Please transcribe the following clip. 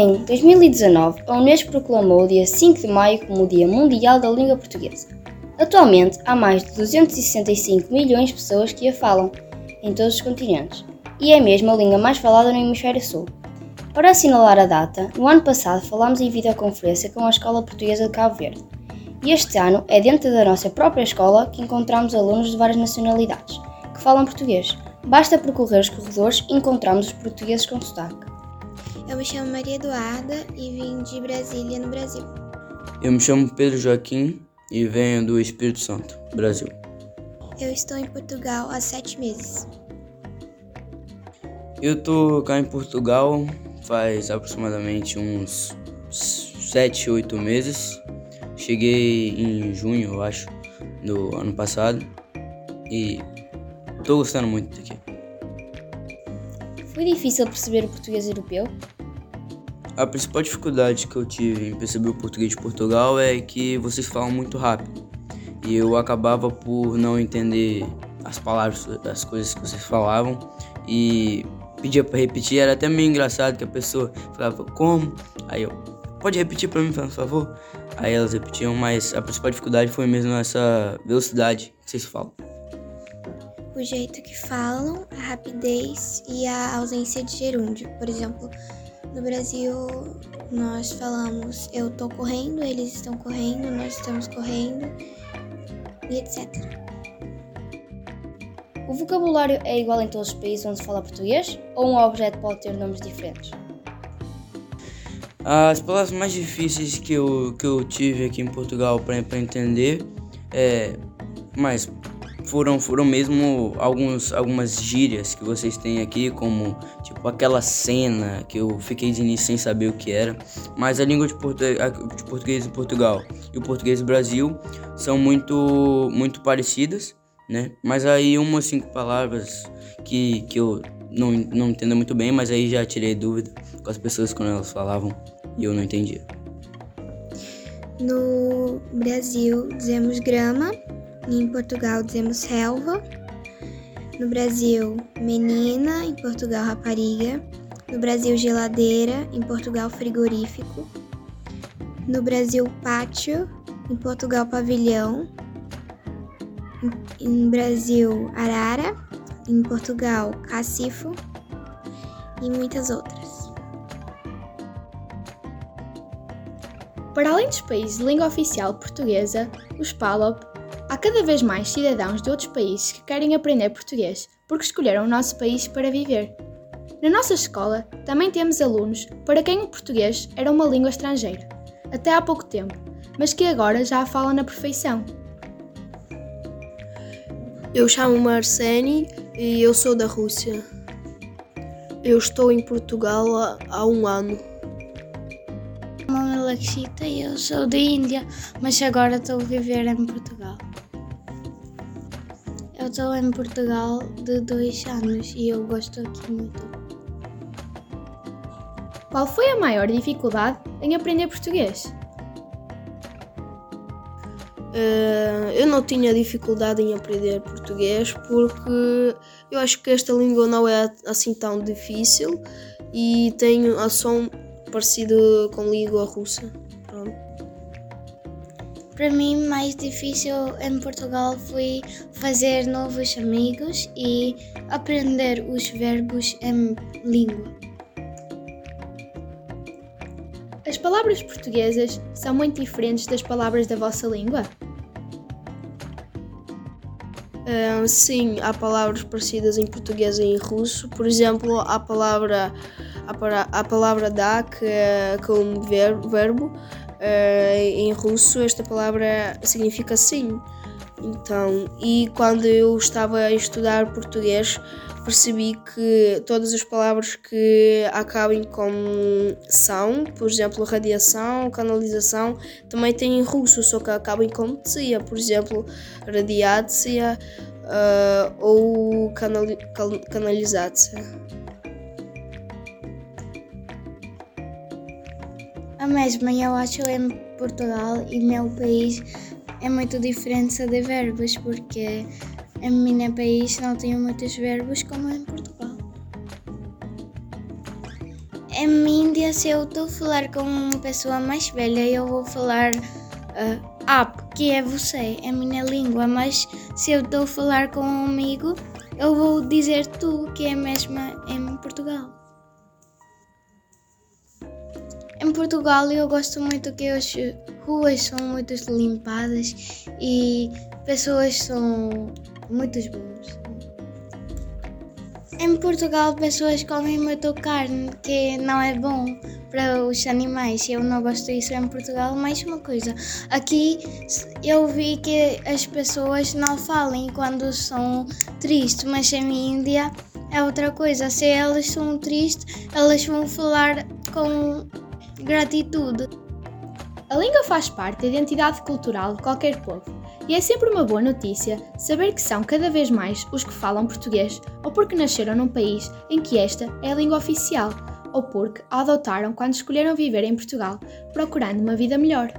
Em 2019, a Unesco proclamou o dia 5 de maio como o Dia Mundial da Língua Portuguesa. Atualmente, há mais de 265 milhões de pessoas que a falam, em todos os continentes, e é mesmo a língua mais falada no Hemisfério Sul. Para assinalar a data, no ano passado falámos em videoconferência com a Escola Portuguesa de Cabo Verde. E este ano é dentro da nossa própria escola que encontramos alunos de várias nacionalidades que falam português. Basta percorrer os corredores e encontramos os portugueses com sotaque. Eu me chamo Maria Eduarda e vim de Brasília, no Brasil. Eu me chamo Pedro Joaquim e venho do Espírito Santo, Brasil. Eu estou em Portugal há sete meses. Eu tô cá em Portugal faz aproximadamente uns 7, 8 meses. Cheguei em junho, eu acho, do ano passado. E tô gostando muito daqui. Foi difícil perceber o português europeu? A principal dificuldade que eu tive em perceber o português de Portugal é que vocês falam muito rápido. E eu acabava por não entender as palavras, as coisas que vocês falavam. E pedia para repetir, era até meio engraçado que a pessoa falava como, aí eu, pode repetir para mim, por favor? Aí elas repetiam, mas a principal dificuldade foi mesmo essa velocidade que vocês falam. O jeito que falam, a rapidez e a ausência de gerúndio. Por exemplo, no Brasil nós falamos eu tô correndo, eles estão correndo, nós estamos correndo e etc. O vocabulário é igual em todos os países onde se fala português ou um objeto pode ter nomes diferentes? As palavras mais difíceis que eu, que eu tive aqui em Portugal para entender é, mas foram, foram mesmo alguns, algumas gírias que vocês têm aqui, como tipo aquela cena que eu fiquei de início sem saber o que era. Mas a língua de, portu de português de Portugal e o português do Brasil são muito, muito parecidas né? Mas aí umas cinco palavras que, que eu não, não entendo muito bem, mas aí já tirei dúvida com as pessoas quando elas falavam e eu não entendia. No Brasil dizemos grama, em Portugal dizemos relva. No Brasil, menina, em Portugal, rapariga. No Brasil, geladeira, em Portugal, frigorífico. No Brasil, pátio, em Portugal, pavilhão em Brasil arara, em Portugal cacifo e muitas outras. Para além dos países de língua oficial portuguesa, os PALOP, cada vez mais cidadãos de outros países que querem aprender português porque escolheram o nosso país para viver. Na nossa escola também temos alunos para quem o português era uma língua estrangeira, até há pouco tempo, mas que agora já a falam na perfeição. Eu chamo-me Arseni e eu sou da Rússia. Eu estou em Portugal há, um ano. Meu nome é Lakshita e eu sou da Índia, mas agora estou a viver em Portugal. Eu estou em Portugal de dois anos e eu gosto aqui muito. Qual foi a maior dificuldade em aprender português? Uh, eu não tinha dificuldade em aprender português porque eu acho que esta língua não é assim tão difícil e tem a som parecido com a língua russa. Para mim, mais difícil em Portugal foi fazer novos amigos e aprender os verbos em língua. As palavras portuguesas são muito diferentes das palavras da vossa língua? Uh, sim, há palavras parecidas em português e em russo. Por exemplo, a palavra a, a palavra dá, que é como verbo, uh, eh, em russo, esta palavra significa sim. Então, e quando eu estava a estudar português, percebi que todas as palavras que acabem com são, por exemplo, radiação, canalização, também têm em russo, só que acabam com tsia, por exemplo, radiácia uh, eh, ou canali canalização. A mesma eu acho em Portugal e meu país é muito diferença de verbos, porque em meu país não tenho muitos verbos como em Portugal. em Índia, se eu estou a falar com uma pessoa mais velha, eu vou falar uh, que é você, é minha língua, mas se eu estou a falar com um amigo, eu vou dizer tu, que é mesmo em Portugal. Em Portugal eu gosto muito que as ruas são muito limpadas e pessoas são muito boas. Em Portugal, pessoas comem muito carne, que não é bom para os animais. Eu não gosto disso em Portugal. Mais uma coisa, aqui eu vi que as pessoas não falam quando são tristes, mas em Índia é outra coisa. Se elas são tristes, elas vão falar com gratitude. A língua faz parte da identidade cultural de qualquer povo. E é sempre uma boa notícia saber que são cada vez mais os que falam português ou porque nasceram num país em que esta é a língua oficial ou porque a adotaram quando escolheram viver em Portugal, procurando uma vida melhor.